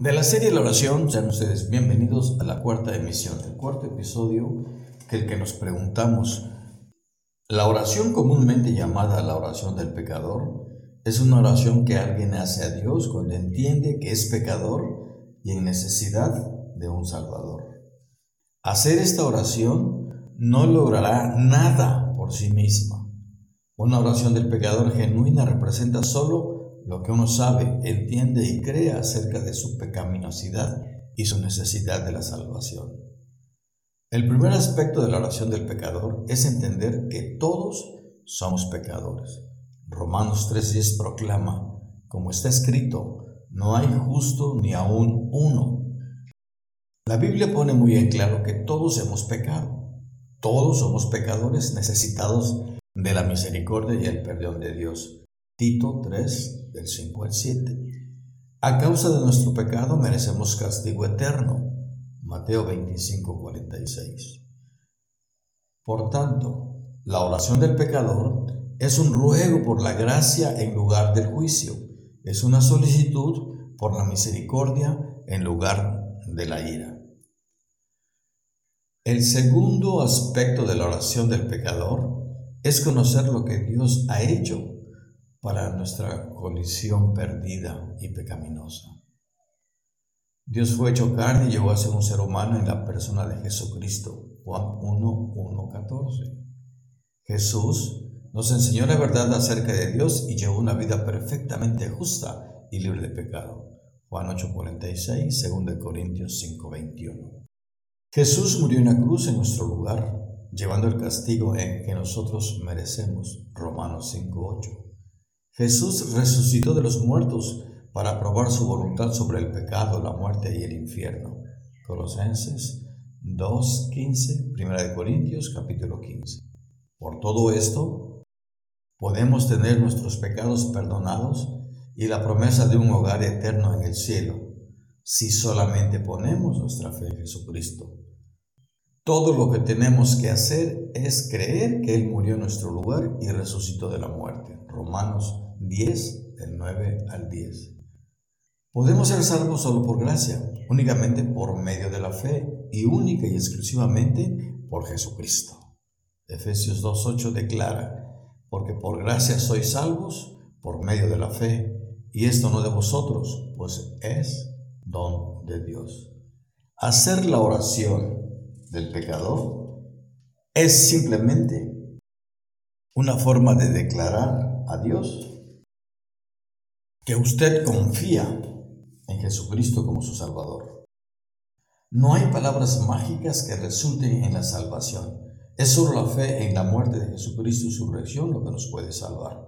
De la serie La oración, sean ustedes bienvenidos a la cuarta emisión, el cuarto episodio, que el que nos preguntamos, la oración comúnmente llamada la oración del pecador, es una oración que alguien hace a Dios cuando entiende que es pecador y en necesidad de un Salvador. Hacer esta oración no logrará nada por sí misma. Una oración del pecador genuina representa solo lo que uno sabe, entiende y cree acerca de su pecaminosidad y su necesidad de la salvación. El primer aspecto de la oración del pecador es entender que todos somos pecadores. Romanos 3.10 proclama, como está escrito, no hay justo ni aún uno. La Biblia pone muy en claro que todos hemos pecado. Todos somos pecadores necesitados de la misericordia y el perdón de Dios. Tito 3, del 5 al 7. A causa de nuestro pecado merecemos castigo eterno. Mateo 25, 46. Por tanto, la oración del pecador es un ruego por la gracia en lugar del juicio. Es una solicitud por la misericordia en lugar de la ira. El segundo aspecto de la oración del pecador es conocer lo que Dios ha hecho para nuestra condición perdida y pecaminosa. Dios fue hecho carne y llegó a ser un ser humano en la persona de Jesucristo. Juan 1, 1, 14. Jesús nos enseñó la verdad acerca de Dios y llevó una vida perfectamente justa y libre de pecado. Juan 8, 46, 2 Corintios 5, 21. Jesús murió en la cruz en nuestro lugar, llevando el castigo en que nosotros merecemos. Romanos 5, 8. Jesús resucitó de los muertos para probar su voluntad sobre el pecado, la muerte y el infierno. Colosenses 2.15, 1 Corintios capítulo 15. Por todo esto, podemos tener nuestros pecados perdonados y la promesa de un hogar eterno en el cielo, si solamente ponemos nuestra fe en Jesucristo. Todo lo que tenemos que hacer es creer que Él murió en nuestro lugar y resucitó de la muerte. Romanos 10, del 9 al 10. Podemos ser salvos solo por gracia, únicamente por medio de la fe y única y exclusivamente por Jesucristo. Efesios 2.8 declara, porque por gracia sois salvos por medio de la fe, y esto no de vosotros, pues es don de Dios. Hacer la oración del pecador es simplemente una forma de declarar a Dios que usted confía en Jesucristo como su Salvador. No hay palabras mágicas que resulten en la salvación. Es solo la fe en la muerte de Jesucristo y su resurrección lo que nos puede salvar.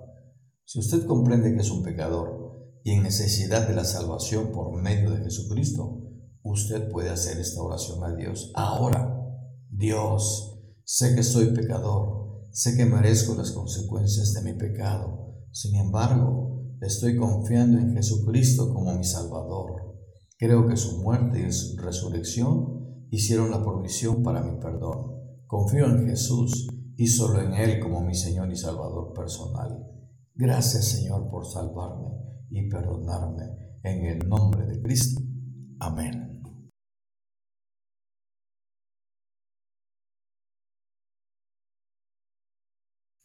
Si usted comprende que es un pecador y en necesidad de la salvación por medio de Jesucristo, usted puede hacer esta oración a Dios. Ahora, Dios, sé que soy pecador, sé que merezco las consecuencias de mi pecado. Sin embargo, Estoy confiando en Jesucristo como mi Salvador. Creo que su muerte y su resurrección hicieron la provisión para mi perdón. Confío en Jesús y solo en Él como mi Señor y Salvador personal. Gracias Señor por salvarme y perdonarme en el nombre de Cristo. Amén.